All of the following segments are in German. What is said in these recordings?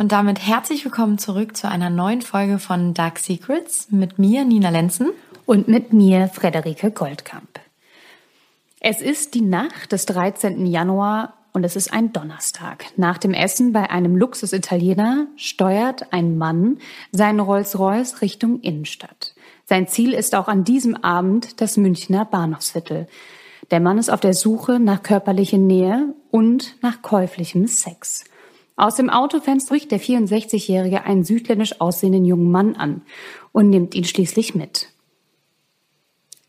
Und damit herzlich willkommen zurück zu einer neuen Folge von Dark Secrets mit mir, Nina Lenzen. Und mit mir, Frederike Goldkamp. Es ist die Nacht des 13. Januar und es ist ein Donnerstag. Nach dem Essen bei einem Luxus-Italiener steuert ein Mann seinen Rolls-Royce Richtung Innenstadt. Sein Ziel ist auch an diesem Abend das Münchner Bahnhofsviertel. Der Mann ist auf der Suche nach körperlicher Nähe und nach käuflichem Sex. Aus dem Autofenster spricht der 64-Jährige einen südländisch aussehenden jungen Mann an und nimmt ihn schließlich mit.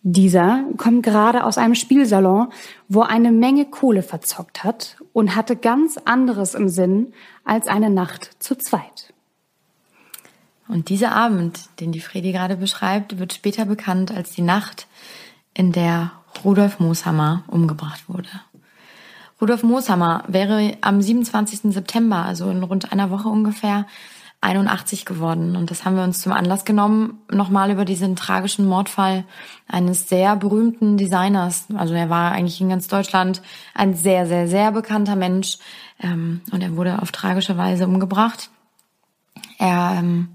Dieser kommt gerade aus einem Spielsalon, wo eine Menge Kohle verzockt hat und hatte ganz anderes im Sinn als eine Nacht zu zweit. Und dieser Abend, den die Fredi gerade beschreibt, wird später bekannt als die Nacht, in der Rudolf Mooshammer umgebracht wurde. Rudolf Mooshammer wäre am 27. September, also in rund einer Woche ungefähr, 81 geworden. Und das haben wir uns zum Anlass genommen, nochmal über diesen tragischen Mordfall eines sehr berühmten Designers. Also er war eigentlich in ganz Deutschland ein sehr, sehr, sehr bekannter Mensch. Ähm, und er wurde auf tragische Weise umgebracht. Er ähm,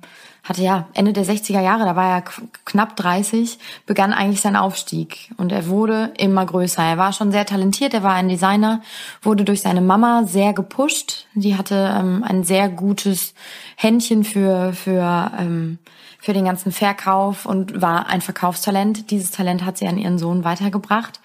hatte ja Ende der 60er Jahre, da war er knapp 30, begann eigentlich sein Aufstieg und er wurde immer größer. Er war schon sehr talentiert, er war ein Designer, wurde durch seine Mama sehr gepusht. Sie hatte ähm, ein sehr gutes Händchen für für ähm, für den ganzen Verkauf und war ein Verkaufstalent. Dieses Talent hat sie an ihren Sohn weitergebracht.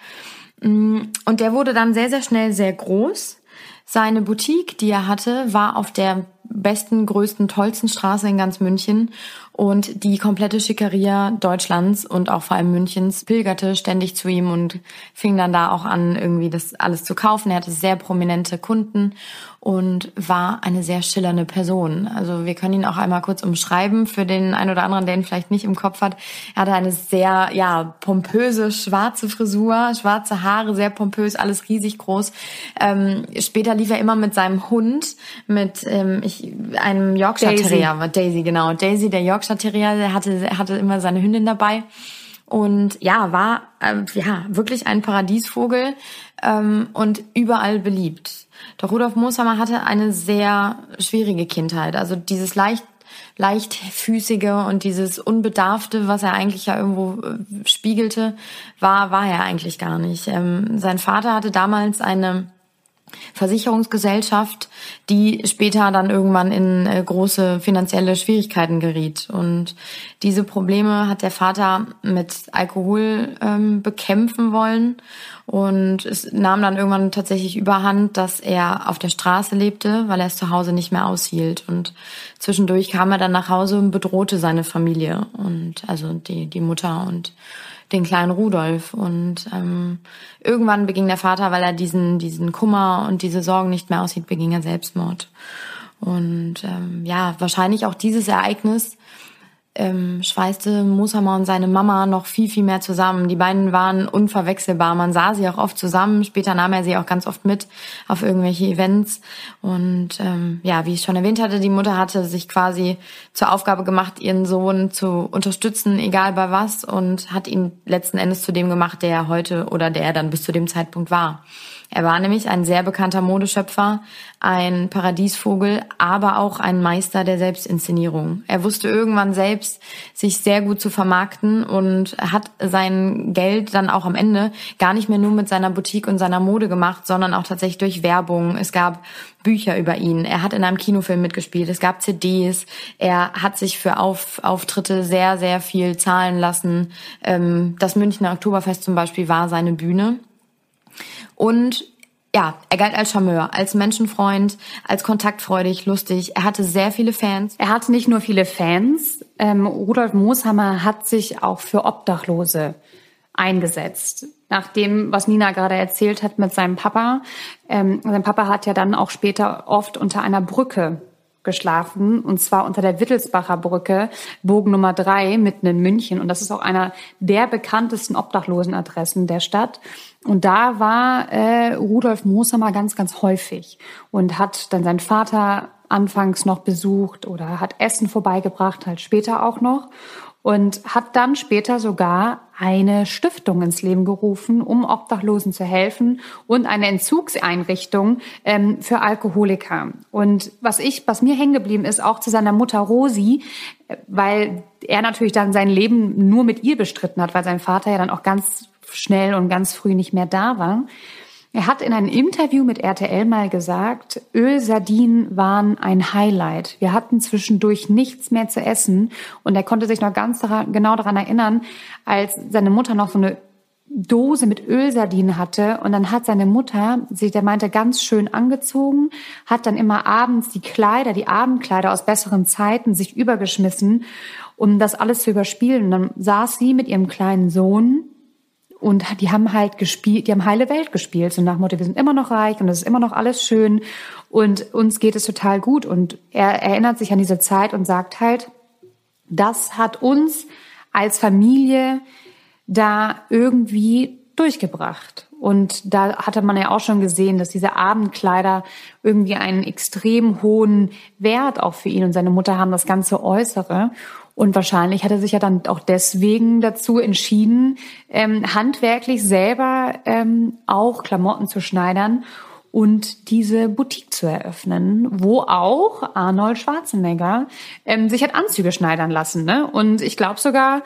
Mm, und der wurde dann sehr sehr schnell sehr groß. Seine Boutique, die er hatte, war auf der besten, größten, tollsten Straße in ganz München und die komplette Schickeria Deutschlands und auch vor allem Münchens pilgerte ständig zu ihm und fing dann da auch an, irgendwie das alles zu kaufen. Er hatte sehr prominente Kunden und war eine sehr schillernde Person. Also wir können ihn auch einmal kurz umschreiben für den einen oder anderen, der ihn vielleicht nicht im Kopf hat. Er hatte eine sehr, ja, pompöse schwarze Frisur, schwarze Haare, sehr pompös, alles riesig groß. Ähm, später lief er immer mit seinem Hund, mit ähm, ich, einem Yorkshire Daisy. Terrier, Daisy, genau. Daisy, der Yorkshire Terrier, der hatte, hatte immer seine Hündin dabei. Und ja, war äh, ja wirklich ein Paradiesvogel ähm, und überall beliebt. Doch Rudolf Mooshammer hatte eine sehr schwierige Kindheit. Also dieses leicht leichtfüßige und dieses unbedarfte, was er eigentlich ja irgendwo äh, spiegelte, war war er eigentlich gar nicht. Ähm, sein Vater hatte damals eine Versicherungsgesellschaft, die später dann irgendwann in äh, große finanzielle Schwierigkeiten geriet. Und diese Probleme hat der Vater mit Alkohol ähm, bekämpfen wollen. Und es nahm dann irgendwann tatsächlich überhand, dass er auf der Straße lebte, weil er es zu Hause nicht mehr aushielt. Und zwischendurch kam er dann nach Hause und bedrohte seine Familie und also die, die Mutter und den kleinen Rudolf. Und ähm, irgendwann beging der Vater, weil er diesen, diesen Kummer und diese Sorgen nicht mehr aussieht, beging er Selbstmord. Und ähm, ja, wahrscheinlich auch dieses Ereignis ähm, schweißte Musama und seine Mama noch viel, viel mehr zusammen. Die beiden waren unverwechselbar. Man sah sie auch oft zusammen. Später nahm er sie auch ganz oft mit auf irgendwelche Events. Und ähm, ja, wie ich schon erwähnt hatte, die Mutter hatte sich quasi zur Aufgabe gemacht, ihren Sohn zu unterstützen, egal bei was, und hat ihn letzten Endes zu dem gemacht, der er heute oder der er dann bis zu dem Zeitpunkt war. Er war nämlich ein sehr bekannter Modeschöpfer, ein Paradiesvogel, aber auch ein Meister der Selbstinszenierung. Er wusste irgendwann selbst, sich sehr gut zu vermarkten und hat sein Geld dann auch am Ende gar nicht mehr nur mit seiner Boutique und seiner Mode gemacht, sondern auch tatsächlich durch Werbung. Es gab Bücher über ihn. Er hat in einem Kinofilm mitgespielt. Es gab CDs. Er hat sich für Auf Auftritte sehr, sehr viel zahlen lassen. Ähm, das Münchner Oktoberfest zum Beispiel war seine Bühne. Und ja, er galt als Charmeur, als Menschenfreund, als kontaktfreudig, lustig. Er hatte sehr viele Fans. Er hatte nicht nur viele Fans. Ähm, Rudolf Mooshammer hat sich auch für Obdachlose eingesetzt. Nach dem, was Nina gerade erzählt hat mit seinem Papa. Ähm, sein Papa hat ja dann auch später oft unter einer Brücke geschlafen, und zwar unter der Wittelsbacher Brücke, Bogen Nummer drei, mitten in München. Und das ist auch einer der bekanntesten Obdachlosenadressen der Stadt. Und da war äh, Rudolf Mooshammer ganz, ganz häufig und hat dann seinen Vater anfangs noch besucht oder hat Essen vorbeigebracht, halt später auch noch. Und hat dann später sogar eine Stiftung ins Leben gerufen, um Obdachlosen zu helfen und eine Entzugseinrichtung ähm, für Alkoholiker. Und was ich, was mir hängen geblieben ist, auch zu seiner Mutter Rosi, äh, weil er natürlich dann sein Leben nur mit ihr bestritten hat, weil sein Vater ja dann auch ganz schnell und ganz früh nicht mehr da war. Er hat in einem Interview mit RTL mal gesagt, Ölsardinen waren ein Highlight. Wir hatten zwischendurch nichts mehr zu essen und er konnte sich noch ganz daran, genau daran erinnern, als seine Mutter noch so eine Dose mit Ölsardinen hatte und dann hat seine Mutter sich, der meinte, ganz schön angezogen, hat dann immer abends die Kleider, die Abendkleider aus besseren Zeiten sich übergeschmissen, um das alles zu überspielen. Und dann saß sie mit ihrem kleinen Sohn und die haben halt gespielt, die haben heile Welt gespielt. So nach Motto, wir sind immer noch reich und es ist immer noch alles schön und uns geht es total gut. Und er erinnert sich an diese Zeit und sagt halt, das hat uns als Familie da irgendwie durchgebracht. Und da hatte man ja auch schon gesehen, dass diese Abendkleider irgendwie einen extrem hohen Wert auch für ihn und seine Mutter haben das ganze Äußere. Und wahrscheinlich hat er sich ja dann auch deswegen dazu entschieden, ähm, handwerklich selber ähm, auch Klamotten zu schneidern und diese Boutique zu eröffnen, wo auch Arnold Schwarzenegger ähm, sich hat Anzüge schneidern lassen. Ne? Und ich glaube sogar,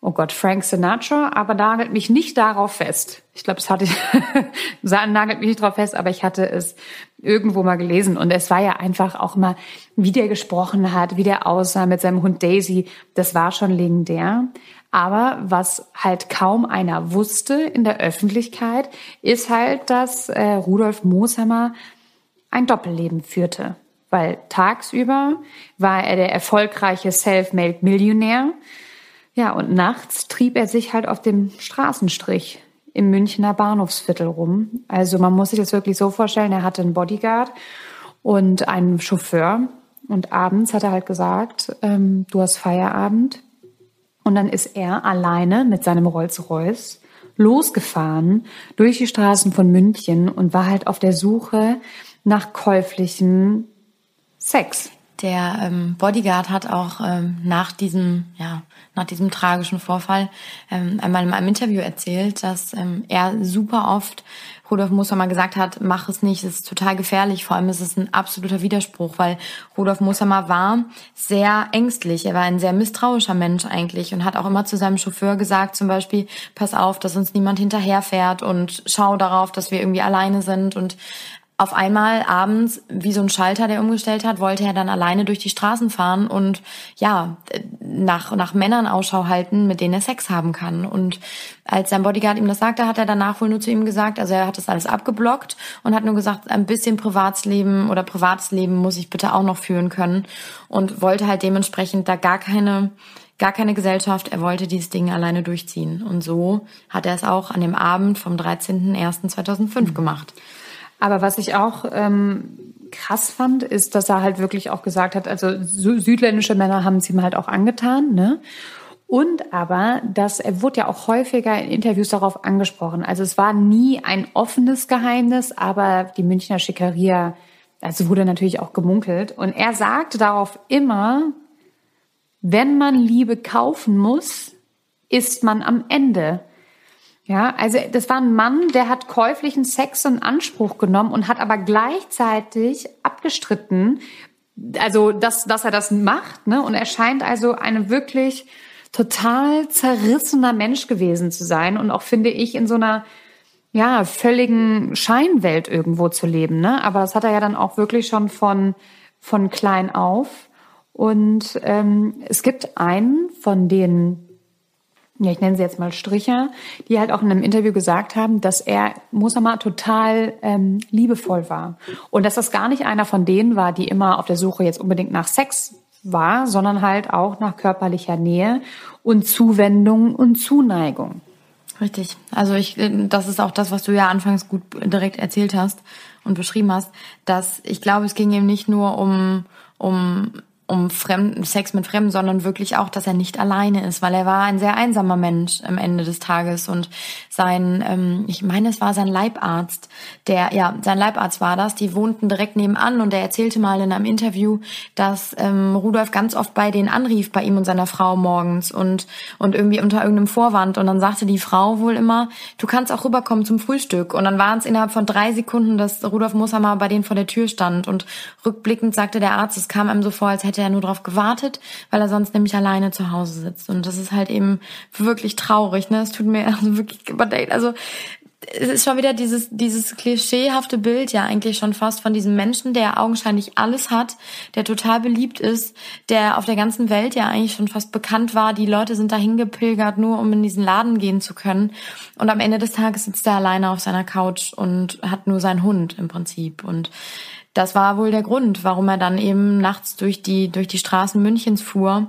oh Gott, Frank Sinatra, aber nagelt mich nicht darauf fest. Ich glaube, es hatte ich, nagelt mich nicht darauf fest, aber ich hatte es irgendwo mal gelesen und es war ja einfach auch mal, wie der gesprochen hat, wie der aussah mit seinem Hund Daisy, das war schon legendär. Aber was halt kaum einer wusste in der Öffentlichkeit, ist halt, dass äh, Rudolf Mooshammer ein Doppelleben führte. Weil tagsüber war er der erfolgreiche Self-Made-Millionär, ja, und nachts trieb er sich halt auf dem Straßenstrich im Münchner Bahnhofsviertel rum. Also man muss sich das wirklich so vorstellen, er hatte einen Bodyguard und einen Chauffeur. Und abends hat er halt gesagt, ähm, du hast Feierabend. Und dann ist er alleine mit seinem Rolls-Royce losgefahren durch die Straßen von München und war halt auf der Suche nach käuflichen Sex. Der ähm, Bodyguard hat auch ähm, nach diesem, ja, nach diesem tragischen Vorfall ähm, einmal in einem Interview erzählt, dass ähm, er super oft Rudolf Moser gesagt hat, mach es nicht, es ist total gefährlich. Vor allem ist es ein absoluter Widerspruch, weil Rudolf Mosamer war sehr ängstlich. Er war ein sehr misstrauischer Mensch eigentlich und hat auch immer zu seinem Chauffeur gesagt, zum Beispiel, pass auf, dass uns niemand hinterherfährt und schau darauf, dass wir irgendwie alleine sind und auf einmal abends, wie so ein Schalter, der umgestellt hat, wollte er dann alleine durch die Straßen fahren und ja, nach, nach Männern Ausschau halten, mit denen er Sex haben kann. Und als sein Bodyguard ihm das sagte, hat er danach wohl nur zu ihm gesagt, also er hat das alles abgeblockt und hat nur gesagt, ein bisschen Privatsleben oder privates Leben muss ich bitte auch noch führen können und wollte halt dementsprechend da gar keine gar keine Gesellschaft. Er wollte dieses Ding alleine durchziehen. Und so hat er es auch an dem Abend vom 13.01.2005 mhm. gemacht. Aber was ich auch ähm, krass fand, ist, dass er halt wirklich auch gesagt hat, also südländische Männer haben es ihm halt auch angetan, ne? Und aber, dass er wurde ja auch häufiger in Interviews darauf angesprochen. Also es war nie ein offenes Geheimnis, aber die Münchner Schickeria, also wurde natürlich auch gemunkelt. Und er sagte darauf immer, wenn man Liebe kaufen muss, ist man am Ende. Ja, also das war ein Mann, der hat käuflichen Sex in Anspruch genommen und hat aber gleichzeitig abgestritten, also dass, dass er das macht, ne? Und er scheint also eine wirklich total zerrissener Mensch gewesen zu sein und auch finde ich in so einer ja völligen Scheinwelt irgendwo zu leben, ne? Aber das hat er ja dann auch wirklich schon von von klein auf. Und ähm, es gibt einen von den ja, ich nenne sie jetzt mal Stricher, die halt auch in einem Interview gesagt haben, dass er Mosama total ähm, liebevoll war. Und dass das gar nicht einer von denen war, die immer auf der Suche jetzt unbedingt nach Sex war, sondern halt auch nach körperlicher Nähe und Zuwendung und Zuneigung. Richtig. Also ich, das ist auch das, was du ja anfangs gut direkt erzählt hast und beschrieben hast, dass ich glaube, es ging ihm nicht nur um, um um Fremden, Sex mit Fremden, sondern wirklich auch, dass er nicht alleine ist, weil er war ein sehr einsamer Mensch am Ende des Tages. Und sein, ähm, ich meine, es war sein Leibarzt, der, ja, sein Leibarzt war das, die wohnten direkt nebenan und er erzählte mal in einem Interview, dass ähm, Rudolf ganz oft bei denen anrief, bei ihm und seiner Frau morgens und, und irgendwie unter irgendeinem Vorwand. Und dann sagte die Frau wohl immer, du kannst auch rüberkommen zum Frühstück. Und dann waren es innerhalb von drei Sekunden, dass Rudolf Moshammer bei denen vor der Tür stand. Und rückblickend sagte der Arzt, es kam einem so vor, als hätte er nur darauf gewartet, weil er sonst nämlich alleine zu Hause sitzt. Und das ist halt eben wirklich traurig. Ne? Es tut mir also wirklich, also es ist schon wieder dieses, dieses klischeehafte Bild ja eigentlich schon fast von diesem Menschen, der augenscheinlich alles hat, der total beliebt ist, der auf der ganzen Welt ja eigentlich schon fast bekannt war. Die Leute sind dahin gepilgert, nur um in diesen Laden gehen zu können. Und am Ende des Tages sitzt er alleine auf seiner Couch und hat nur seinen Hund im Prinzip. Und das war wohl der Grund, warum er dann eben nachts durch die, durch die Straßen Münchens fuhr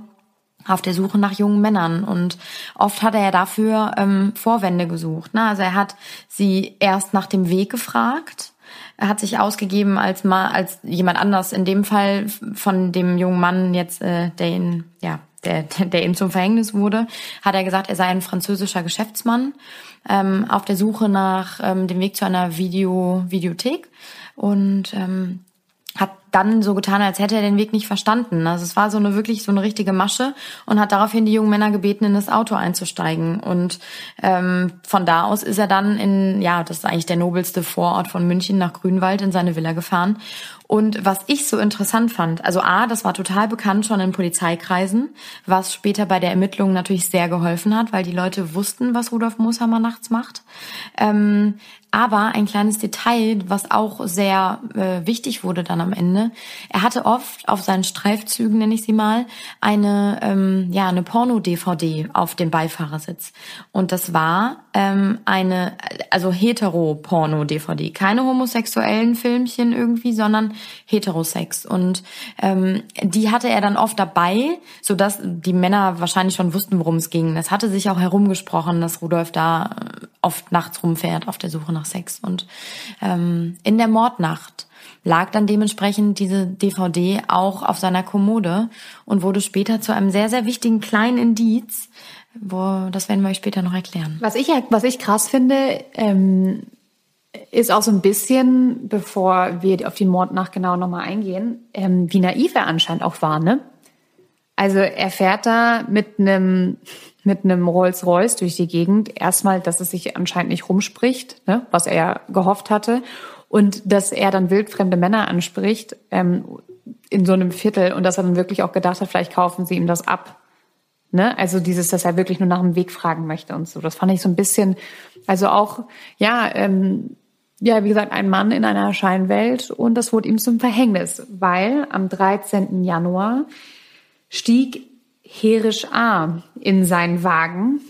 auf der Suche nach jungen Männern und oft hat er dafür ähm, Vorwände gesucht. Ne? Also er hat sie erst nach dem Weg gefragt, er hat sich ausgegeben als mal als jemand anders. In dem Fall von dem jungen Mann jetzt, äh, der ihn ja der, der ihm zum Verhängnis wurde, hat er gesagt, er sei ein französischer Geschäftsmann ähm, auf der Suche nach ähm, dem Weg zu einer Video Videothek und ähm, hat dann so getan, als hätte er den Weg nicht verstanden. Also es war so eine wirklich so eine richtige Masche und hat daraufhin die jungen Männer gebeten, in das Auto einzusteigen. Und ähm, von da aus ist er dann in, ja, das ist eigentlich der nobelste Vorort von München nach Grünwald in seine Villa gefahren. Und was ich so interessant fand, also A, das war total bekannt schon in Polizeikreisen, was später bei der Ermittlung natürlich sehr geholfen hat, weil die Leute wussten, was Rudolf Mooshammer nachts macht. Ähm, aber ein kleines Detail, was auch sehr äh, wichtig wurde dann am Ende, er hatte oft auf seinen Streifzügen, nenne ich sie mal, eine ähm, ja eine Porno-DVD auf dem Beifahrersitz. Und das war ähm, eine also hetero-Porno-DVD, keine homosexuellen Filmchen irgendwie, sondern Heterosex. Und ähm, die hatte er dann oft dabei, so dass die Männer wahrscheinlich schon wussten, worum es ging. Es hatte sich auch herumgesprochen, dass Rudolf da äh, oft nachts rumfährt auf der Suche nach Sex. Und ähm, in der Mordnacht lag dann dementsprechend diese DVD auch auf seiner Kommode und wurde später zu einem sehr, sehr wichtigen kleinen Indiz, wo, das werden wir euch später noch erklären. Was ich, was ich krass finde, ähm, ist auch so ein bisschen, bevor wir auf den Mordnacht genau nochmal eingehen, ähm, wie naiv er anscheinend auch war, ne? Also er fährt da mit einem mit einem Rolls-Royce durch die Gegend. Erstmal, dass es sich anscheinend nicht rumspricht, ne, was er ja gehofft hatte. Und dass er dann wildfremde Männer anspricht ähm, in so einem Viertel und dass er dann wirklich auch gedacht hat, vielleicht kaufen sie ihm das ab. Ne? Also dieses, dass er wirklich nur nach dem Weg fragen möchte und so. Das fand ich so ein bisschen, also auch, ja, ähm, ja, wie gesagt, ein Mann in einer Scheinwelt und das wurde ihm zum Verhängnis, weil am 13. Januar stieg Herisch A in seinen Wagen.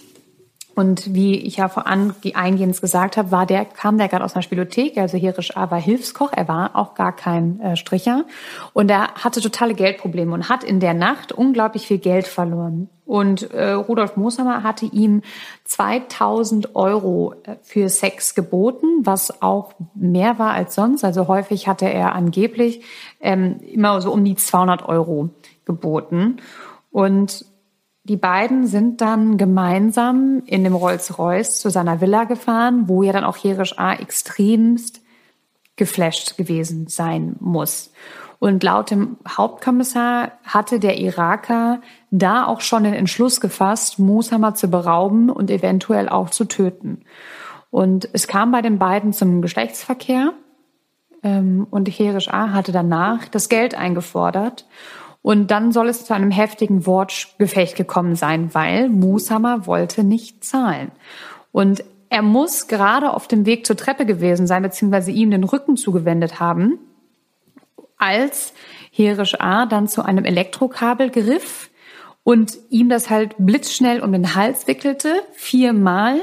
Und wie ich ja voran eingehend gesagt habe, war der, kam der gerade aus einer Spielothek, also Herisch A war Hilfskoch, er war auch gar kein äh, Stricher. Und er hatte totale Geldprobleme und hat in der Nacht unglaublich viel Geld verloren. Und äh, Rudolf Mooshammer hatte ihm 2000 Euro äh, für Sex geboten, was auch mehr war als sonst. Also häufig hatte er angeblich ähm, immer so um die 200 Euro geboten. Und die beiden sind dann gemeinsam in dem Rolls-Royce zu seiner Villa gefahren, wo ja dann auch Herisch A extremst geflasht gewesen sein muss. Und laut dem Hauptkommissar hatte der Iraker da auch schon den Entschluss gefasst, Musama zu berauben und eventuell auch zu töten. Und es kam bei den beiden zum Geschlechtsverkehr. Ähm, und Herisch A hatte danach das Geld eingefordert und dann soll es zu einem heftigen Wortgefecht gekommen sein, weil Mushammer wollte nicht zahlen. Und er muss gerade auf dem Weg zur Treppe gewesen sein, beziehungsweise ihm den Rücken zugewendet haben, als Herisch A dann zu einem Elektrokabel griff und ihm das halt blitzschnell um den Hals wickelte, viermal,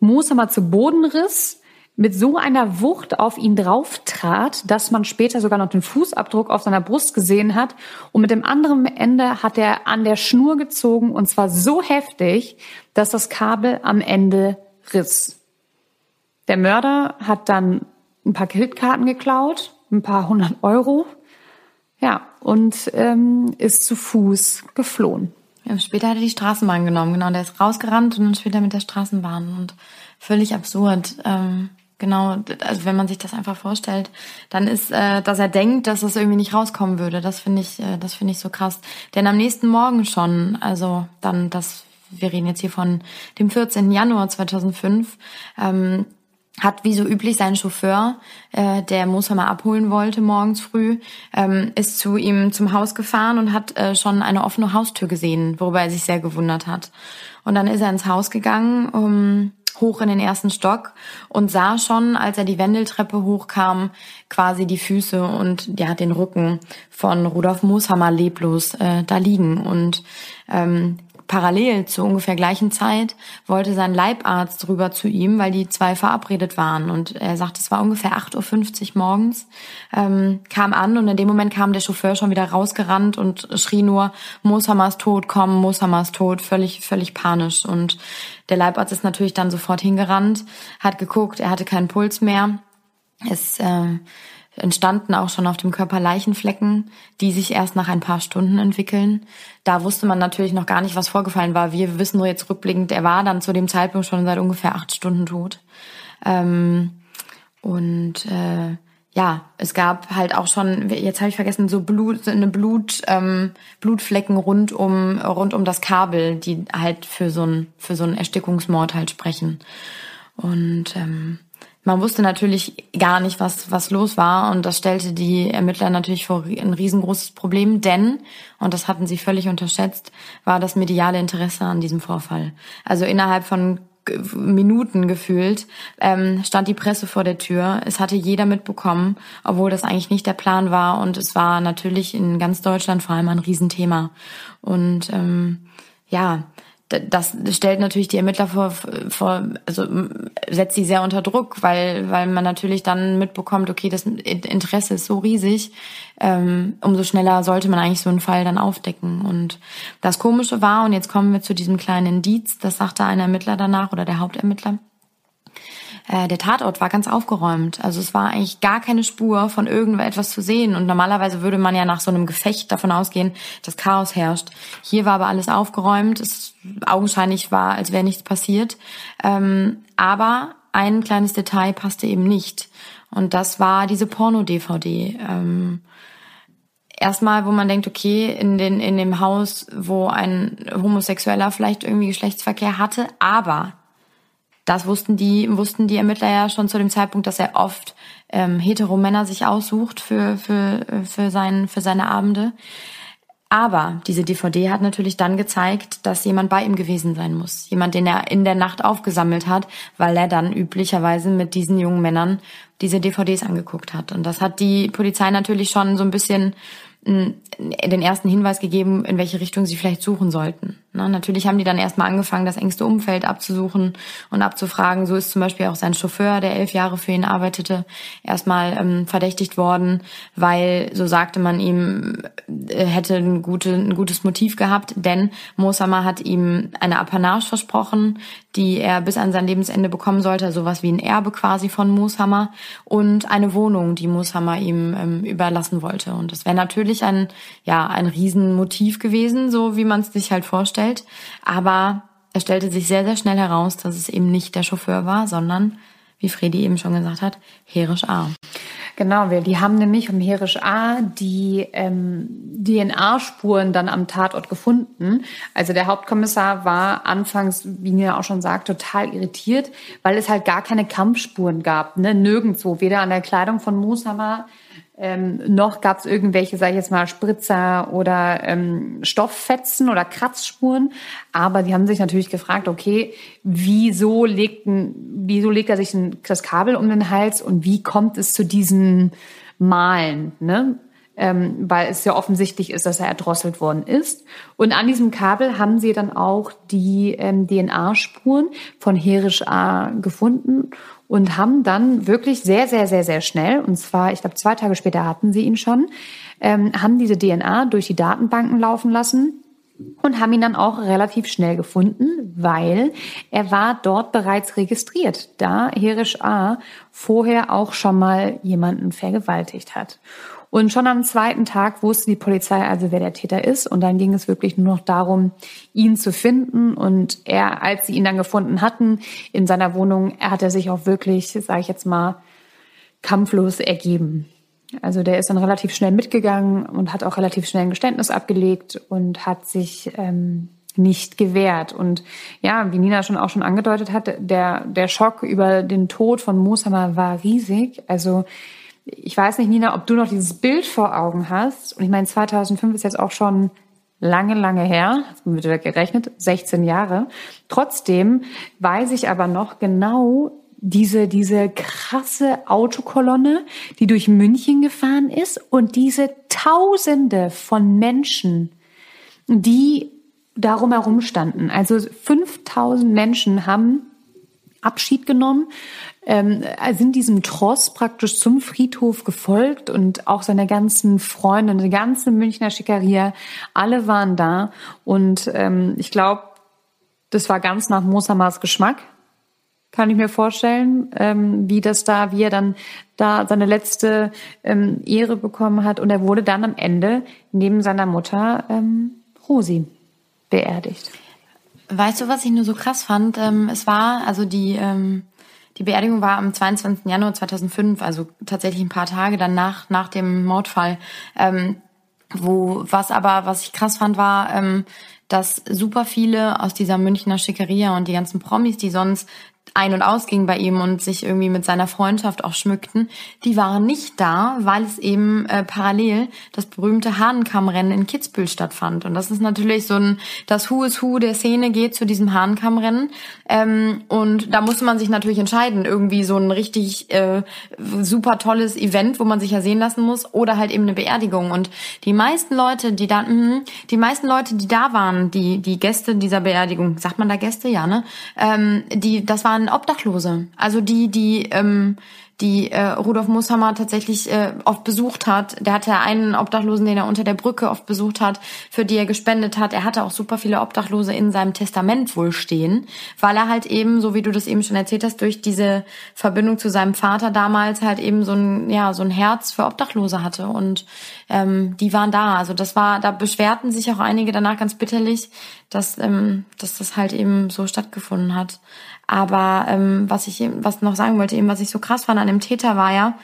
Mushammer zu Boden riss, mit so einer Wucht auf ihn drauf trat, dass man später sogar noch den Fußabdruck auf seiner Brust gesehen hat. Und mit dem anderen Ende hat er an der Schnur gezogen und zwar so heftig, dass das Kabel am Ende riss. Der Mörder hat dann ein paar Kreditkarten geklaut, ein paar hundert Euro, Ja, und ähm, ist zu Fuß geflohen. Ja, später hat er die Straßenbahn genommen, genau. Der ist rausgerannt und dann später mit der Straßenbahn. Und völlig absurd. Ähm, genau, also wenn man sich das einfach vorstellt, dann ist, äh, dass er denkt, dass das irgendwie nicht rauskommen würde. Das finde ich, äh, das finde ich so krass. Denn am nächsten Morgen schon, also dann das, wir reden jetzt hier von dem 14. Januar 2005, ähm, hat wie so üblich seinen Chauffeur, äh, der Mosamer abholen wollte morgens früh, ähm, ist zu ihm zum Haus gefahren und hat äh, schon eine offene Haustür gesehen, worüber er sich sehr gewundert hat. Und dann ist er ins Haus gegangen, um, hoch in den ersten Stock und sah schon, als er die Wendeltreppe hochkam, quasi die Füße und ja den Rücken von Rudolf Mooshammer leblos äh, da liegen. Und ähm, parallel zur ungefähr gleichen Zeit wollte sein Leibarzt rüber zu ihm, weil die zwei verabredet waren. Und er sagt, es war ungefähr 8.50 Uhr morgens, ähm, kam an und in dem Moment kam der Chauffeur schon wieder rausgerannt und schrie nur, Mooshammer ist tot, komm, Mooshammer ist tot, völlig, völlig panisch. Und der Leibarzt ist natürlich dann sofort hingerannt, hat geguckt, er hatte keinen Puls mehr. Es äh, entstanden auch schon auf dem Körper Leichenflecken, die sich erst nach ein paar Stunden entwickeln. Da wusste man natürlich noch gar nicht, was vorgefallen war. Wir wissen nur jetzt rückblickend, er war dann zu dem Zeitpunkt schon seit ungefähr acht Stunden tot. Ähm, und äh, ja, es gab halt auch schon, jetzt habe ich vergessen, so Blut, eine Blut, ähm, Blutflecken rund um rund um das Kabel, die halt für so ein für so einen Erstickungsmord halt sprechen. Und ähm, man wusste natürlich gar nicht, was, was los war und das stellte die Ermittler natürlich vor ein riesengroßes Problem, denn, und das hatten sie völlig unterschätzt, war das mediale Interesse an diesem Vorfall. Also innerhalb von Minuten gefühlt ähm, stand die Presse vor der Tür. Es hatte jeder mitbekommen, obwohl das eigentlich nicht der Plan war und es war natürlich in ganz Deutschland vor allem ein Riesenthema. Und ähm, ja, das stellt natürlich die Ermittler vor, vor, also setzt sie sehr unter Druck, weil, weil man natürlich dann mitbekommt, okay, das Interesse ist so riesig, ähm, umso schneller sollte man eigentlich so einen Fall dann aufdecken. Und das Komische war, und jetzt kommen wir zu diesem kleinen Indiz, das sagte ein Ermittler danach oder der Hauptermittler, äh, der Tatort war ganz aufgeräumt. Also es war eigentlich gar keine Spur von irgendetwas zu sehen. Und normalerweise würde man ja nach so einem Gefecht davon ausgehen, dass Chaos herrscht. Hier war aber alles aufgeräumt. Es augenscheinlich war, als wäre nichts passiert. Ähm, aber ein kleines Detail passte eben nicht. Und das war diese Porno-DVD. Ähm, erstmal, wo man denkt, okay, in, den, in dem Haus, wo ein Homosexueller vielleicht irgendwie Geschlechtsverkehr hatte, aber das wussten die, wussten die Ermittler ja schon zu dem Zeitpunkt, dass er oft ähm, Hetero-Männer sich aussucht für, für, für, sein, für seine Abende. Aber diese DVD hat natürlich dann gezeigt, dass jemand bei ihm gewesen sein muss. Jemand, den er in der Nacht aufgesammelt hat, weil er dann üblicherweise mit diesen jungen Männern diese DVDs angeguckt hat. Und das hat die Polizei natürlich schon so ein bisschen den ersten Hinweis gegeben, in welche Richtung sie vielleicht suchen sollten. Na, natürlich haben die dann erstmal angefangen, das engste Umfeld abzusuchen und abzufragen. So ist zum Beispiel auch sein Chauffeur, der elf Jahre für ihn arbeitete, erstmal ähm, verdächtigt worden, weil, so sagte man ihm, äh, hätte ein, gute, ein gutes Motiv gehabt, denn Mosama hat ihm eine Apanage versprochen, die er bis an sein Lebensende bekommen sollte, sowas wie ein Erbe quasi von Mooshammer und eine Wohnung, die Mooshammer ihm ähm, überlassen wollte. Und das wäre natürlich ein, ja, ein Riesenmotiv gewesen, so wie man es sich halt vorstellt. Aber es stellte sich sehr, sehr schnell heraus, dass es eben nicht der Chauffeur war, sondern, wie Fredi eben schon gesagt hat, Herisch A. Genau, wir, die haben nämlich um Herisch A die ähm, DNA-Spuren dann am Tatort gefunden. Also der Hauptkommissar war anfangs, wie mir auch schon sagt, total irritiert, weil es halt gar keine Kampfspuren gab, ne? nirgendwo, weder an der Kleidung von Mooshammer ähm, noch gab es irgendwelche, sage ich jetzt mal, Spritzer oder ähm, Stofffetzen oder Kratzspuren. Aber die haben sich natürlich gefragt, okay, wieso legt, ein, wieso legt er sich ein, das Kabel um den Hals und wie kommt es zu diesen Malen? Ne? Ähm, weil es ja offensichtlich ist, dass er erdrosselt worden ist. Und an diesem Kabel haben sie dann auch die ähm, DNA-Spuren von Herisch A gefunden und haben dann wirklich sehr, sehr, sehr, sehr schnell, und zwar, ich glaube, zwei Tage später hatten sie ihn schon, ähm, haben diese DNA durch die Datenbanken laufen lassen und haben ihn dann auch relativ schnell gefunden, weil er war dort bereits registriert, da Herisch A vorher auch schon mal jemanden vergewaltigt hat. Und schon am zweiten Tag wusste die Polizei also, wer der Täter ist. Und dann ging es wirklich nur noch darum, ihn zu finden. Und er, als sie ihn dann gefunden hatten in seiner Wohnung, er hat er sich auch wirklich, sage ich jetzt mal, kampflos ergeben. Also der ist dann relativ schnell mitgegangen und hat auch relativ schnell ein Geständnis abgelegt und hat sich ähm, nicht gewehrt. Und ja, wie Nina schon auch schon angedeutet hat, der, der Schock über den Tod von Mooshammer war riesig. Also ich weiß nicht, Nina, ob du noch dieses Bild vor Augen hast. Und ich meine, 2005 ist jetzt auch schon lange, lange her, jetzt wird wieder gerechnet, 16 Jahre. Trotzdem weiß ich aber noch genau diese, diese krasse Autokolonne, die durch München gefahren ist und diese Tausende von Menschen, die darum herum standen. Also 5000 Menschen haben Abschied genommen, ähm, sind diesem Tross praktisch zum Friedhof gefolgt und auch seine ganzen Freunde, die ganze Münchner Schickeria, alle waren da. Und ähm, ich glaube, das war ganz nach Mosamars Geschmack, kann ich mir vorstellen, ähm, wie das da, wie er dann da seine letzte ähm, Ehre bekommen hat. Und er wurde dann am Ende neben seiner Mutter ähm, Rosi beerdigt. Weißt du, was ich nur so krass fand? Ähm, es war, also die, ähm, die Beerdigung war am 22. Januar 2005, also tatsächlich ein paar Tage danach, nach dem Mordfall. Ähm, wo, was aber, was ich krass fand, war, ähm, dass super viele aus dieser Münchner Schickeria und die ganzen Promis, die sonst ein- und ausgingen bei ihm und sich irgendwie mit seiner Freundschaft auch schmückten, die waren nicht da, weil es eben äh, parallel das berühmte Hahnenkammrennen in Kitzbühel stattfand. Und das ist natürlich so ein, das Who is Who der Szene geht zu diesem Hahnenkammrennen. Ähm, und da musste man sich natürlich entscheiden, irgendwie so ein richtig äh, super tolles Event, wo man sich ja sehen lassen muss, oder halt eben eine Beerdigung. Und die meisten Leute, die da, mh, die meisten Leute, die da waren, die, die Gäste dieser Beerdigung, sagt man da Gäste? Ja, ne? Ähm, die, das waren Obdachlose. Also die, die, ähm, die äh, Rudolf Mooshammer tatsächlich äh, oft besucht hat. Der hatte einen Obdachlosen, den er unter der Brücke oft besucht hat, für die er gespendet hat. Er hatte auch super viele Obdachlose in seinem Testament wohl stehen, weil er halt eben, so wie du das eben schon erzählt hast, durch diese Verbindung zu seinem Vater damals halt eben so ein, ja, so ein Herz für Obdachlose hatte. Und ähm, die waren da. Also das war, da beschwerten sich auch einige danach ganz bitterlich, dass, ähm, dass das halt eben so stattgefunden hat. Aber ähm, was ich was noch sagen wollte, eben was ich so krass fand an dem Täter war ja,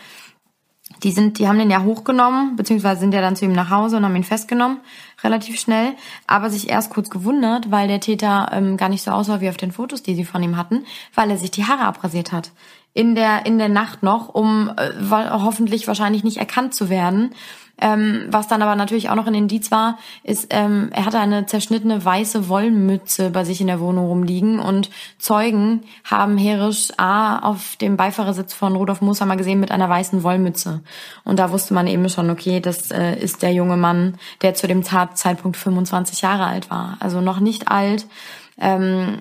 die sind, die haben den ja hochgenommen, beziehungsweise sind ja dann zu ihm nach Hause und haben ihn festgenommen, relativ schnell, aber sich erst kurz gewundert, weil der Täter ähm, gar nicht so aussah wie auf den Fotos, die sie von ihm hatten, weil er sich die Haare abrasiert hat. In der, in der Nacht noch, um äh, hoffentlich wahrscheinlich nicht erkannt zu werden. Ähm, was dann aber natürlich auch noch ein Indiz war, ist, ähm, er hatte eine zerschnittene weiße Wollmütze bei sich in der Wohnung rumliegen und Zeugen haben Herisch A auf dem Beifahrersitz von Rudolf Mooshammer gesehen mit einer weißen Wollmütze. Und da wusste man eben schon, okay, das äh, ist der junge Mann, der zu dem Zeitpunkt 25 Jahre alt war. Also noch nicht alt. Ähm,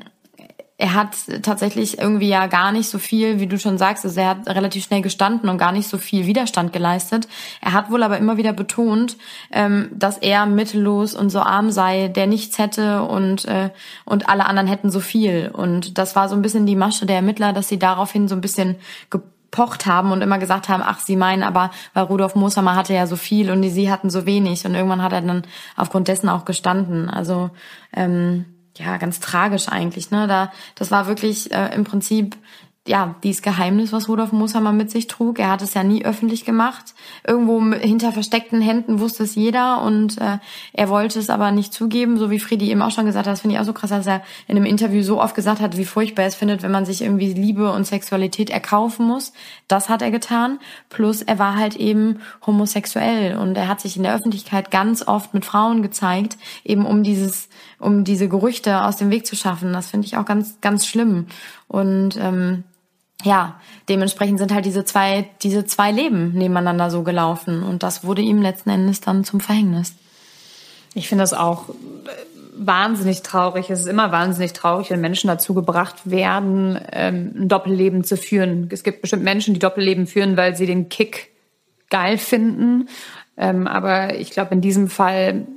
er hat tatsächlich irgendwie ja gar nicht so viel, wie du schon sagst, also er hat relativ schnell gestanden und gar nicht so viel Widerstand geleistet. Er hat wohl aber immer wieder betont, ähm, dass er mittellos und so arm sei, der nichts hätte und äh, und alle anderen hätten so viel. Und das war so ein bisschen die Masche der Ermittler, dass sie daraufhin so ein bisschen gepocht haben und immer gesagt haben, ach, sie meinen aber, weil Rudolf Mooshammer hatte ja so viel und sie hatten so wenig. Und irgendwann hat er dann aufgrund dessen auch gestanden. Also ähm, ja, ganz tragisch eigentlich, ne? Da, das war wirklich äh, im Prinzip ja, dieses Geheimnis, was Rudolf Mooshammer mit sich trug. Er hat es ja nie öffentlich gemacht. Irgendwo hinter versteckten Händen wusste es jeder und äh, er wollte es aber nicht zugeben, so wie Friedi eben auch schon gesagt hat. Das finde ich auch so krass, dass er in einem Interview so oft gesagt hat, wie furchtbar es findet, wenn man sich irgendwie Liebe und Sexualität erkaufen muss. Das hat er getan. Plus er war halt eben homosexuell und er hat sich in der Öffentlichkeit ganz oft mit Frauen gezeigt, eben um dieses, um diese Gerüchte aus dem Weg zu schaffen. Das finde ich auch ganz, ganz schlimm. Und ähm, ja, dementsprechend sind halt diese zwei, diese zwei Leben nebeneinander so gelaufen. Und das wurde ihm letzten Endes dann zum Verhängnis. Ich finde das auch wahnsinnig traurig. Es ist immer wahnsinnig traurig, wenn Menschen dazu gebracht werden, ähm, ein Doppelleben zu führen. Es gibt bestimmt Menschen, die Doppelleben führen, weil sie den Kick geil finden. Ähm, aber ich glaube, in diesem Fall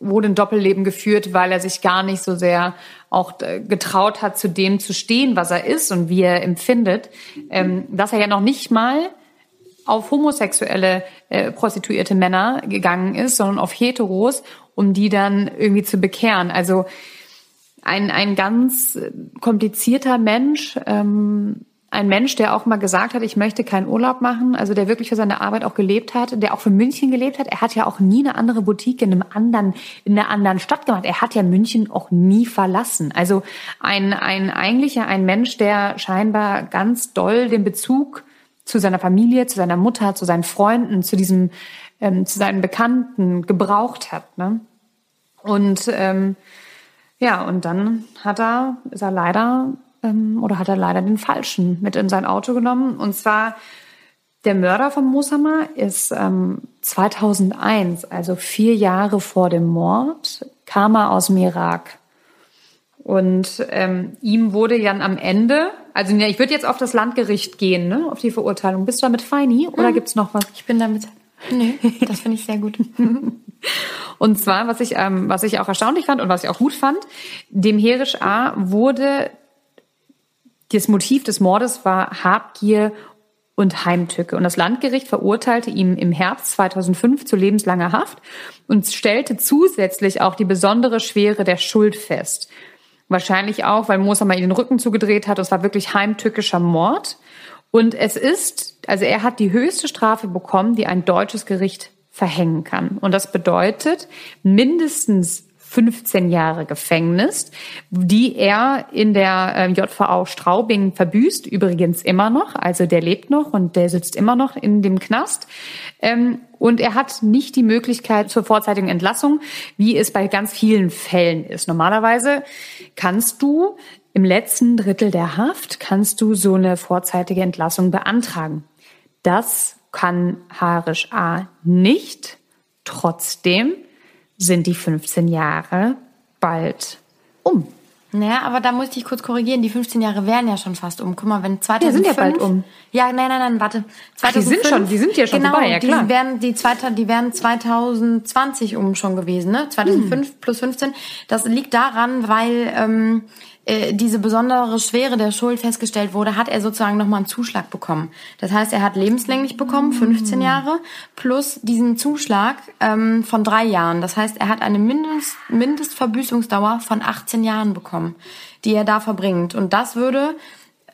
wurde ein Doppelleben geführt, weil er sich gar nicht so sehr auch äh, getraut hat, zu dem zu stehen, was er ist und wie er empfindet, ähm, dass er ja noch nicht mal auf homosexuelle äh, prostituierte Männer gegangen ist, sondern auf Heteros, um die dann irgendwie zu bekehren. Also ein, ein ganz komplizierter Mensch, ähm, ein Mensch, der auch mal gesagt hat, ich möchte keinen Urlaub machen, also der wirklich für seine Arbeit auch gelebt hat, der auch für München gelebt hat. Er hat ja auch nie eine andere Boutique in einem anderen, in einer anderen Stadt gemacht. Er hat ja München auch nie verlassen. Also ein, ein, eigentlich ja ein Mensch, der scheinbar ganz doll den Bezug zu seiner Familie, zu seiner Mutter, zu seinen Freunden, zu diesem, ähm, zu seinen Bekannten gebraucht hat. Ne? Und ähm, ja, und dann hat er, ist er leider ähm, oder hat er leider den Falschen mit in sein Auto genommen. Und zwar der Mörder von Moshammer ist ähm, 2001, also vier Jahre vor dem Mord, kam er aus dem Irak. Und ähm, ihm wurde dann am Ende, also ja, ich würde jetzt auf das Landgericht gehen, ne, auf die Verurteilung. Bist du damit feini oder mhm. gibt's noch was? Ich bin damit. Nee, das finde ich sehr gut. und zwar, was ich, ähm, was ich auch erstaunlich fand und was ich auch gut fand, dem Herisch A wurde das Motiv des Mordes war Habgier und Heimtücke. Und das Landgericht verurteilte ihn im Herbst 2005 zu lebenslanger Haft und stellte zusätzlich auch die besondere Schwere der Schuld fest. Wahrscheinlich auch, weil Moser mal ihn den Rücken zugedreht hat. Es war wirklich heimtückischer Mord. Und es ist, also er hat die höchste Strafe bekommen, die ein deutsches Gericht verhängen kann. Und das bedeutet mindestens 15 Jahre Gefängnis, die er in der äh, JVA Straubing verbüßt, übrigens immer noch, also der lebt noch und der sitzt immer noch in dem Knast. Ähm, und er hat nicht die Möglichkeit zur vorzeitigen Entlassung, wie es bei ganz vielen Fällen ist. Normalerweise kannst du im letzten Drittel der Haft, kannst du so eine vorzeitige Entlassung beantragen. Das kann Harisch A nicht. Trotzdem sind die 15 Jahre bald um. Naja, aber da musste ich kurz korrigieren. Die 15 Jahre wären ja schon fast um. Guck mal, wenn 2005... Ja, sind ja bald um. Ja, nein, nein, nein, warte. 2005, Ach, die sind schon, die sind ja schon genau, vorbei, ja klar. Die wären, die, zweite, die wären 2020 um schon gewesen, ne? 2005 hm. plus 15. Das liegt daran, weil ähm, äh, diese besondere Schwere der Schuld festgestellt wurde, hat er sozusagen nochmal einen Zuschlag bekommen. Das heißt, er hat lebenslänglich bekommen, 15 Jahre, plus diesen Zuschlag ähm, von drei Jahren. Das heißt, er hat eine Mindest, Mindestverbüßungsdauer von 18 Jahren bekommen, die er da verbringt. Und das würde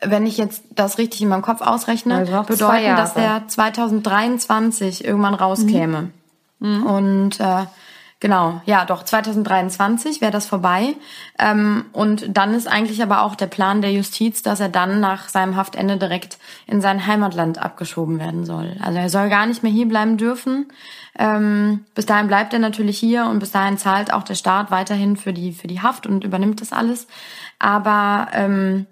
wenn ich jetzt das richtig in meinem Kopf ausrechne, also bedeuten, dass er 2023 irgendwann rauskäme. Mhm. Und äh, Genau, ja, doch, 2023 wäre das vorbei. Ähm, und dann ist eigentlich aber auch der Plan der Justiz, dass er dann nach seinem Haftende direkt in sein Heimatland abgeschoben werden soll. Also er soll gar nicht mehr hier bleiben dürfen. Ähm, bis dahin bleibt er natürlich hier und bis dahin zahlt auch der Staat weiterhin für die, für die Haft und übernimmt das alles. Aber ähm,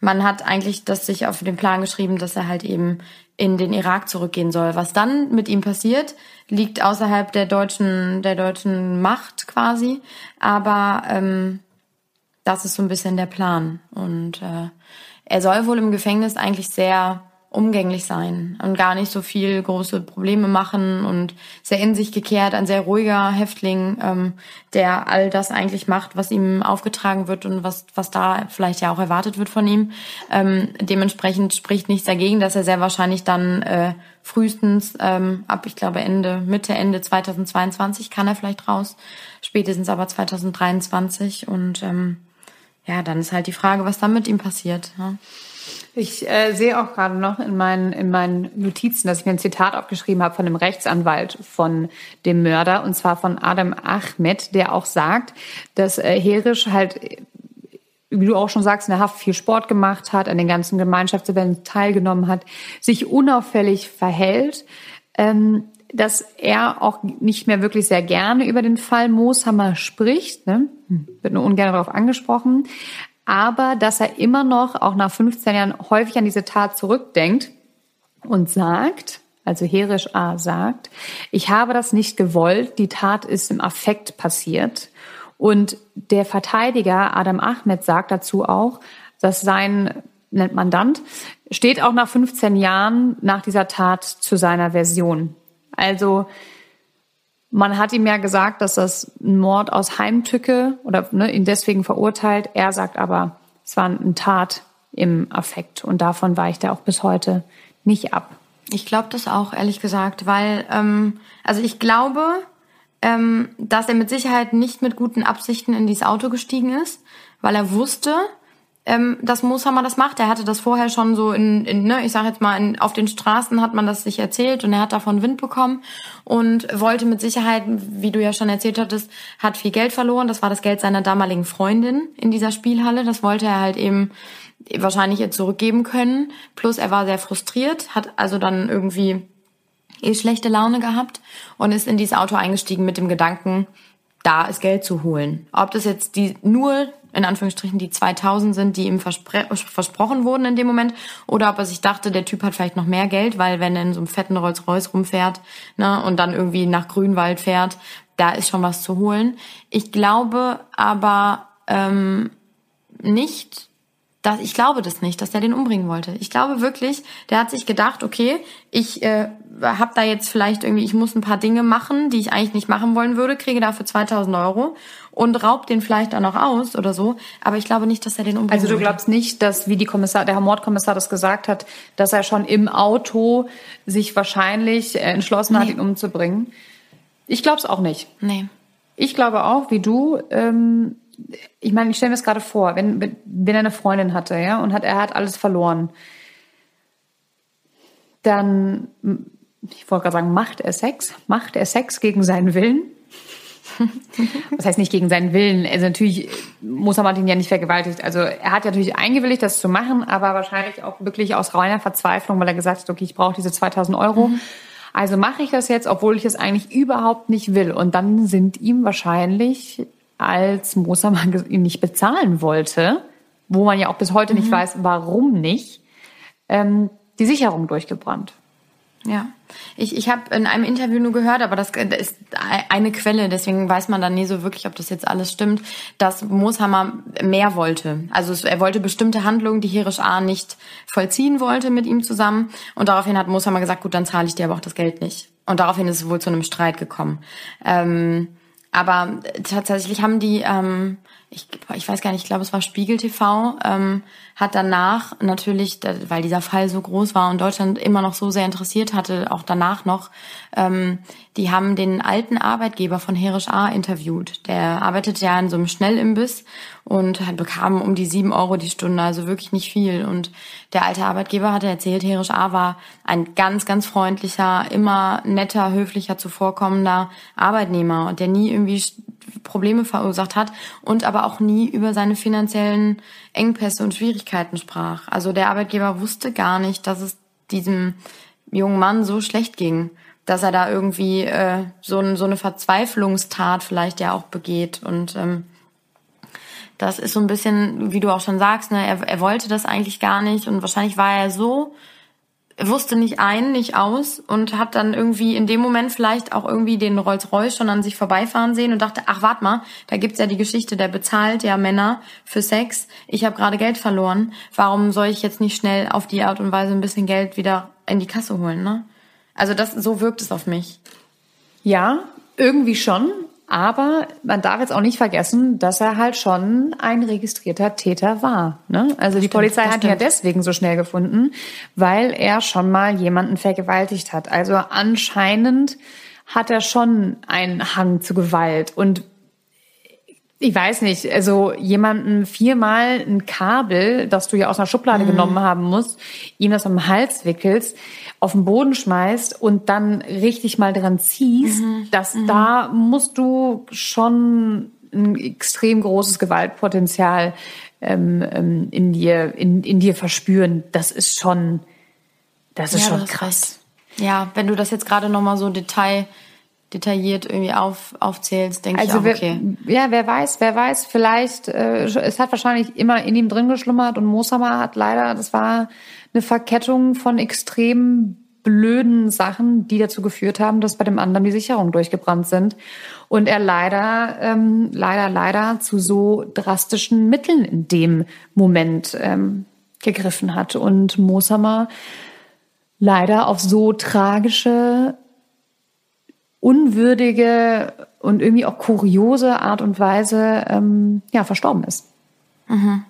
man hat eigentlich das sich auf den Plan geschrieben, dass er halt eben in den Irak zurückgehen soll. Was dann mit ihm passiert, liegt außerhalb der deutschen, der deutschen Macht quasi. Aber ähm, das ist so ein bisschen der Plan. Und äh, er soll wohl im Gefängnis eigentlich sehr umgänglich sein und gar nicht so viel große Probleme machen und sehr in sich gekehrt, ein sehr ruhiger Häftling, ähm, der all das eigentlich macht, was ihm aufgetragen wird und was, was da vielleicht ja auch erwartet wird von ihm. Ähm, dementsprechend spricht nichts dagegen, dass er sehr wahrscheinlich dann äh, frühestens ähm, ab, ich glaube, Ende, Mitte, Ende 2022 kann er vielleicht raus, spätestens aber 2023 und ähm, ja, dann ist halt die Frage, was dann mit ihm passiert. Ja. Ich äh, sehe auch gerade noch in meinen, in meinen Notizen, dass ich mir ein Zitat aufgeschrieben habe von einem Rechtsanwalt von dem Mörder, und zwar von Adam Ahmed, der auch sagt, dass äh, Herisch halt, wie du auch schon sagst, in der Haft viel Sport gemacht hat, an den ganzen Gemeinschaftsevents teilgenommen hat, sich unauffällig verhält, ähm, dass er auch nicht mehr wirklich sehr gerne über den Fall Mooshammer spricht, ne? wird nur ungern darauf angesprochen, aber dass er immer noch, auch nach 15 Jahren, häufig an diese Tat zurückdenkt und sagt, also Herisch A sagt, ich habe das nicht gewollt, die Tat ist im Affekt passiert. Und der Verteidiger Adam Ahmed sagt dazu auch, dass sein nennt Mandant steht auch nach 15 Jahren nach dieser Tat zu seiner Version. Also man hat ihm ja gesagt, dass das ein Mord aus Heimtücke oder ne, ihn deswegen verurteilt. Er sagt aber, es war eine Tat im Affekt und davon weicht er auch bis heute nicht ab. Ich glaube das auch, ehrlich gesagt, weil, ähm, also ich glaube, ähm, dass er mit Sicherheit nicht mit guten Absichten in dieses Auto gestiegen ist, weil er wusste, ähm, dass Mooshammer das macht. Er hatte das vorher schon so in, in ne, ich sag jetzt mal, in, auf den Straßen hat man das sich erzählt und er hat davon Wind bekommen und wollte mit Sicherheit, wie du ja schon erzählt hattest, hat viel Geld verloren. Das war das Geld seiner damaligen Freundin in dieser Spielhalle. Das wollte er halt eben wahrscheinlich ihr zurückgeben können. Plus er war sehr frustriert, hat also dann irgendwie eh schlechte Laune gehabt und ist in dieses Auto eingestiegen mit dem Gedanken, da ist Geld zu holen. Ob das jetzt die nur in Anführungsstrichen die 2000 sind, die ihm verspre versprochen wurden in dem Moment, oder ob er sich dachte, der Typ hat vielleicht noch mehr Geld, weil wenn er in so einem fetten Rolls-Royce rumfährt ne, und dann irgendwie nach Grünwald fährt, da ist schon was zu holen. Ich glaube aber ähm, nicht, dass ich glaube das nicht, dass der den umbringen wollte. Ich glaube wirklich, der hat sich gedacht, okay, ich äh, habe da jetzt vielleicht irgendwie, ich muss ein paar Dinge machen, die ich eigentlich nicht machen wollen würde, kriege dafür 2000 Euro und raubt den vielleicht auch noch aus oder so. Aber ich glaube nicht, dass er den umbringen Also du glaubst nicht, dass, wie die Kommissar, der Herr Mordkommissar das gesagt hat, dass er schon im Auto sich wahrscheinlich entschlossen nee. hat, ihn umzubringen? Ich glaube es auch nicht. Nee. Ich glaube auch, wie du, ähm, ich meine, ich stelle mir das gerade vor, wenn, wenn er eine Freundin hatte, ja, und hat, er hat alles verloren, dann ich wollte gerade sagen, macht er Sex? Macht er Sex gegen seinen Willen? Das heißt nicht gegen seinen Willen. Also natürlich muss er ihn ja nicht vergewaltigt. Also er hat ja natürlich eingewilligt, das zu machen, aber wahrscheinlich auch wirklich aus reiner Verzweiflung, weil er gesagt hat, okay, ich brauche diese 2000 Euro. Mhm. Also mache ich das jetzt, obwohl ich es eigentlich überhaupt nicht will. Und dann sind ihm wahrscheinlich, als Mosermann ihn nicht bezahlen wollte, wo man ja auch bis heute mhm. nicht weiß, warum nicht, ähm, die Sicherung durchgebrannt. Ja, ich, ich habe in einem Interview nur gehört, aber das ist eine Quelle, deswegen weiß man dann nie so wirklich, ob das jetzt alles stimmt, dass Mooshammer mehr wollte. Also er wollte bestimmte Handlungen, die Herisch A. nicht vollziehen wollte mit ihm zusammen. Und daraufhin hat Mooshammer gesagt, gut, dann zahle ich dir aber auch das Geld nicht. Und daraufhin ist es wohl zu einem Streit gekommen. Ähm, aber tatsächlich haben die, ähm, ich, ich weiß gar nicht, ich glaube, es war Spiegel TV, ähm, hat danach natürlich, weil dieser Fall so groß war und Deutschland immer noch so sehr interessiert hatte, auch danach noch, ähm, die haben den alten Arbeitgeber von Herisch A. interviewt. Der arbeitet ja in so einem Schnellimbiss und bekam um die sieben Euro die Stunde, also wirklich nicht viel. Und der alte Arbeitgeber hatte erzählt, Herisch A. war ein ganz, ganz freundlicher, immer netter, höflicher, zuvorkommender Arbeitnehmer, der nie irgendwie Probleme verursacht hat und aber auch nie über seine finanziellen Engpässe und Schwierigkeiten sprach. Also der Arbeitgeber wusste gar nicht, dass es diesem jungen Mann so schlecht ging, dass er da irgendwie äh, so, so eine Verzweiflungstat vielleicht ja auch begeht und ähm, das ist so ein bisschen, wie du auch schon sagst, ne, er, er wollte das eigentlich gar nicht und wahrscheinlich war er so wusste nicht ein, nicht aus und hat dann irgendwie in dem Moment vielleicht auch irgendwie den Rolls-Royce schon an sich vorbeifahren sehen und dachte, ach warte mal, da gibt's ja die Geschichte, der bezahlt ja Männer für Sex. Ich habe gerade Geld verloren. Warum soll ich jetzt nicht schnell auf die Art und Weise ein bisschen Geld wieder in die Kasse holen, ne? Also das so wirkt es auf mich. Ja, irgendwie schon. Aber man darf jetzt auch nicht vergessen, dass er halt schon ein registrierter Täter war. Ne? Also das die stimmt, Polizei hat ihn ja deswegen so schnell gefunden, weil er schon mal jemanden vergewaltigt hat. Also anscheinend hat er schon einen Hang zu Gewalt. Und ich weiß nicht, also jemanden viermal ein Kabel, das du ja aus einer Schublade mhm. genommen haben musst, ihm das am Hals wickelst, auf den Boden schmeißt und dann richtig mal dran ziehst, mhm. dass mhm. da musst du schon ein extrem großes Gewaltpotenzial ähm, ähm, in dir in, in dir verspüren. Das ist schon, das ist ja, schon krass. Ja, wenn du das jetzt gerade noch mal so Detail detailliert irgendwie auf, aufzählst, denke also ich auch, okay. Wer, ja, wer weiß, wer weiß, vielleicht, äh, es hat wahrscheinlich immer in ihm drin geschlummert und Mosama hat leider, das war eine Verkettung von extrem blöden Sachen, die dazu geführt haben, dass bei dem anderen die Sicherungen durchgebrannt sind und er leider, ähm, leider, leider zu so drastischen Mitteln in dem Moment ähm, gegriffen hat und Mosama leider auf so tragische unwürdige und irgendwie auch kuriose Art und Weise ähm, ja, verstorben ist. Mhm.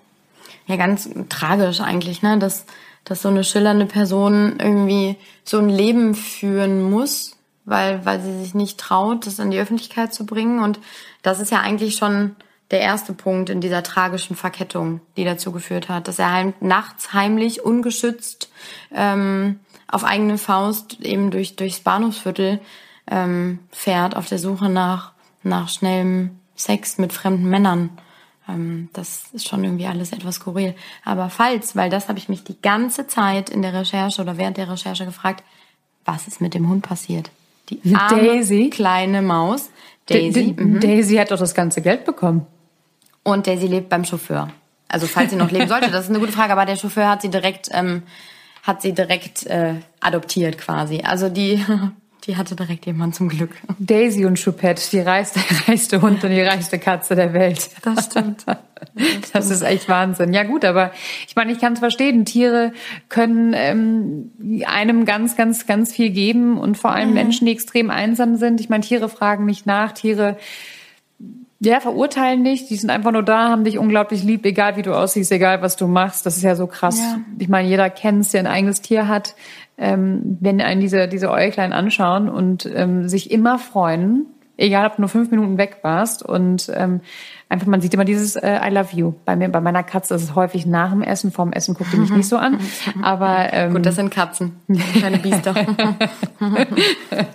ja ganz tragisch eigentlich, ne? Dass, dass so eine schillernde Person irgendwie so ein Leben führen muss, weil, weil sie sich nicht traut, das in die Öffentlichkeit zu bringen. Und das ist ja eigentlich schon der erste Punkt in dieser tragischen Verkettung, die dazu geführt hat, dass er heim, nachts heimlich, ungeschützt, ähm, auf eigene Faust eben durch, durchs Bahnhofsviertel ähm, fährt auf der Suche nach, nach schnellem Sex mit fremden Männern. Ähm, das ist schon irgendwie alles etwas skurril. Aber falls, weil das habe ich mich die ganze Zeit in der Recherche oder während der Recherche gefragt, was ist mit dem Hund passiert? Die arme, Daisy? kleine Maus. Daisy. D mhm. Daisy hat doch das ganze Geld bekommen. Und Daisy lebt beim Chauffeur. Also falls sie noch leben sollte, das ist eine gute Frage, aber der Chauffeur hat sie direkt, ähm, hat sie direkt äh, adoptiert quasi. Also die Die hatte direkt jemand zum Glück. Daisy und Choupette, die reichste, reichste Hund und die reichste Katze der Welt. Das stimmt. Das ist echt Wahnsinn. Ja gut, aber ich meine, ich kann es verstehen. Tiere können ähm, einem ganz, ganz, ganz viel geben und vor allem mhm. Menschen, die extrem einsam sind. Ich meine, Tiere fragen nicht nach. Tiere ja, verurteilen nicht. Die sind einfach nur da, haben dich unglaublich lieb, egal wie du aussiehst, egal was du machst. Das ist ja so krass. Ja. Ich meine, jeder kennt der ein eigenes Tier hat ähm, wenn einen diese, diese Äuglein anschauen und ähm, sich immer freuen, egal ob du nur fünf Minuten weg warst und ähm, einfach man sieht immer dieses äh, I love you. Bei mir, bei meiner Katze ist es häufig nach dem Essen, vorm Essen guckt die mich nicht so an. Aber ähm, gut, das sind Katzen, keine Biester.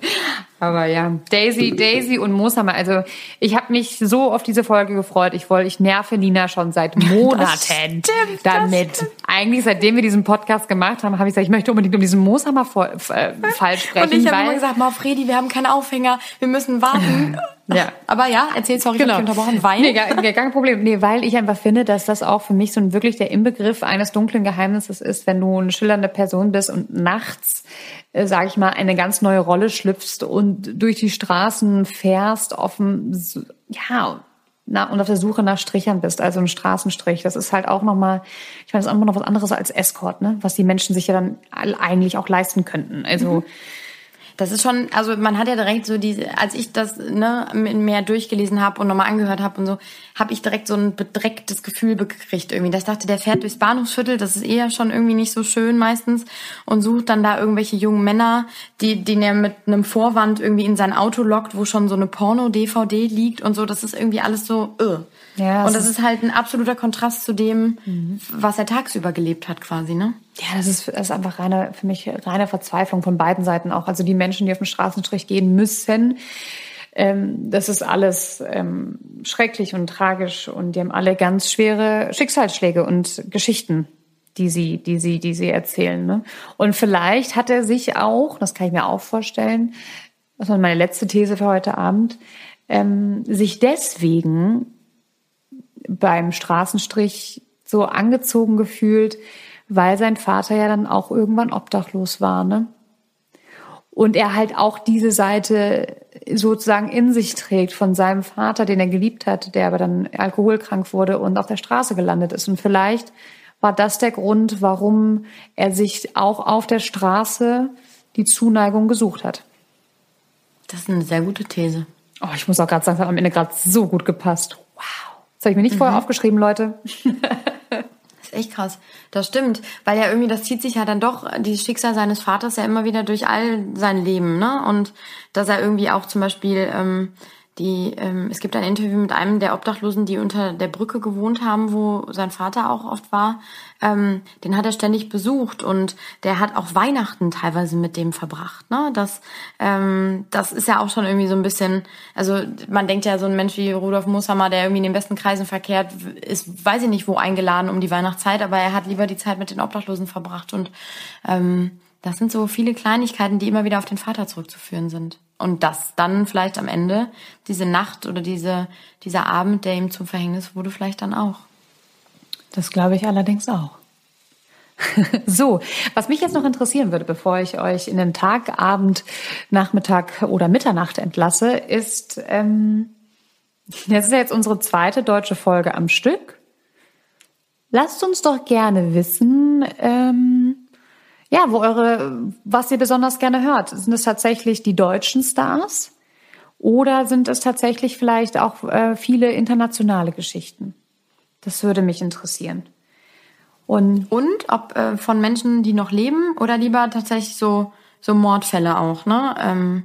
Aber ja, Daisy, Daisy und Mooshammer. Also ich habe mich so auf diese Folge gefreut. Ich wollte, ich nerve Nina schon seit Monaten stimmt, damit. Eigentlich seitdem wir diesen Podcast gemacht haben, habe ich gesagt, ich möchte unbedingt um diesen Mooshammer Fall sprechen. Und ich habe immer gesagt, mal Fredi, wir haben keinen Aufhänger, wir müssen warten. Ja. Aber ja, erzähl, sorry, genau. ich unterbrochen, weil? Nee, gar kein Problem. Nee, weil ich einfach finde, dass das auch für mich so ein wirklich der Inbegriff eines dunklen Geheimnisses ist, wenn du eine schillernde Person bist und nachts äh, sage ich mal, eine ganz neue Rolle schlüpfst und durch die Straßen fährst, offen, ja, na, und auf der Suche nach Strichern bist, also ein Straßenstrich. Das ist halt auch nochmal, ich meine, das ist auch noch was anderes als Escort, ne? Was die Menschen sich ja dann eigentlich auch leisten könnten. Also mhm. Das ist schon, also man hat ja direkt so diese, als ich das ne, mehr durchgelesen habe und nochmal angehört habe und so, habe ich direkt so ein bedrecktes Gefühl gekriegt irgendwie. Das dachte, der fährt durchs Bahnhofsviertel, das ist eher schon irgendwie nicht so schön meistens und sucht dann da irgendwelche jungen Männer, die, den er mit einem Vorwand irgendwie in sein Auto lockt, wo schon so eine Porno-DVD liegt und so. Das ist irgendwie alles so, uh. Ja, und das ist, ist halt ein absoluter Kontrast zu dem, mhm. was er tagsüber gelebt hat, quasi, ne? Ja, das ist, das ist einfach reine, für mich reine Verzweiflung von beiden Seiten auch. Also die Menschen, die auf den Straßenstrich gehen müssen, ähm, das ist alles ähm, schrecklich und tragisch und die haben alle ganz schwere Schicksalsschläge und Geschichten, die sie, die sie, die sie erzählen. Ne? Und vielleicht hat er sich auch, das kann ich mir auch vorstellen, das war meine letzte These für heute Abend, ähm, sich deswegen beim Straßenstrich so angezogen gefühlt, weil sein Vater ja dann auch irgendwann obdachlos war, ne? Und er halt auch diese Seite sozusagen in sich trägt von seinem Vater, den er geliebt hat, der aber dann alkoholkrank wurde und auf der Straße gelandet ist. Und vielleicht war das der Grund, warum er sich auch auf der Straße die Zuneigung gesucht hat. Das ist eine sehr gute These. Oh, ich muss auch gerade sagen, es hat am Ende gerade so gut gepasst. Wow. Das habe ich mir nicht mhm. vorher aufgeschrieben, Leute. ist echt krass. Das stimmt, weil ja irgendwie, das zieht sich ja dann doch, die Schicksal seines Vaters ja immer wieder durch all sein Leben, ne? Und dass er irgendwie auch zum Beispiel ähm, die, ähm, es gibt ein Interview mit einem der Obdachlosen, die unter der Brücke gewohnt haben, wo sein Vater auch oft war. Ähm, den hat er ständig besucht und der hat auch Weihnachten teilweise mit dem verbracht. Ne? Das, ähm, das ist ja auch schon irgendwie so ein bisschen, also man denkt ja, so ein Mensch wie Rudolf Mooshammer, der irgendwie in den besten Kreisen verkehrt, ist, weiß ich nicht wo, eingeladen um die Weihnachtszeit, aber er hat lieber die Zeit mit den Obdachlosen verbracht und ähm, das sind so viele Kleinigkeiten, die immer wieder auf den Vater zurückzuführen sind. Und das dann vielleicht am Ende, diese Nacht oder diese, dieser Abend, der ihm zum Verhängnis wurde, vielleicht dann auch. Das glaube ich allerdings auch. so, was mich jetzt noch interessieren würde, bevor ich euch in den Tag, Abend, Nachmittag oder Mitternacht entlasse, ist, ähm, das ist ja jetzt unsere zweite deutsche Folge am Stück. Lasst uns doch gerne wissen, ähm, ja, wo eure, was ihr besonders gerne hört. Sind es tatsächlich die deutschen Stars oder sind es tatsächlich vielleicht auch äh, viele internationale Geschichten? Das würde mich interessieren. Und, Und ob äh, von Menschen, die noch leben oder lieber tatsächlich so, so Mordfälle auch, ne? Ähm,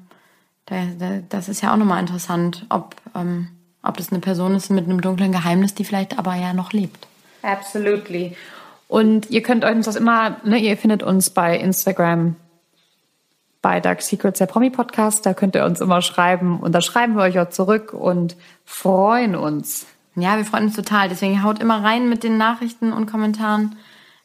da, da, das ist ja auch nochmal interessant, ob, ähm, ob das eine Person ist mit einem dunklen Geheimnis, die vielleicht aber ja noch lebt. Absolutely. Und ihr könnt uns das immer, ne, ihr findet uns bei Instagram bei Dark Secrets, der Promi-Podcast. Da könnt ihr uns immer schreiben und da schreiben wir euch auch zurück und freuen uns. Ja, wir freuen uns total. Deswegen haut immer rein mit den Nachrichten und Kommentaren.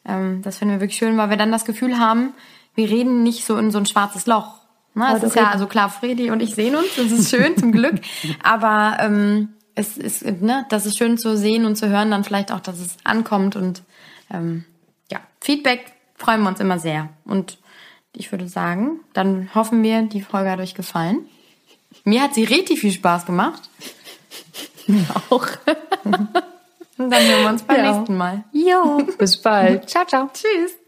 Ähm, das finden wir wirklich schön, weil wir dann das Gefühl haben, wir reden nicht so in so ein schwarzes Loch. Ne? Es ist ja, also klar, Fredi und ich sehen uns, das ist schön, zum Glück. Aber ähm, es ist, ne, das ist schön zu sehen und zu hören, dann vielleicht auch, dass es ankommt. Und ähm, ja, Feedback freuen wir uns immer sehr. Und ich würde sagen, dann hoffen wir, die Folge hat euch gefallen. Mir hat sie richtig viel Spaß gemacht. Auch. Und dann hören wir uns beim Ja. nächsten Mal. Jo, bis bald. ciao, ciao. Tschüss.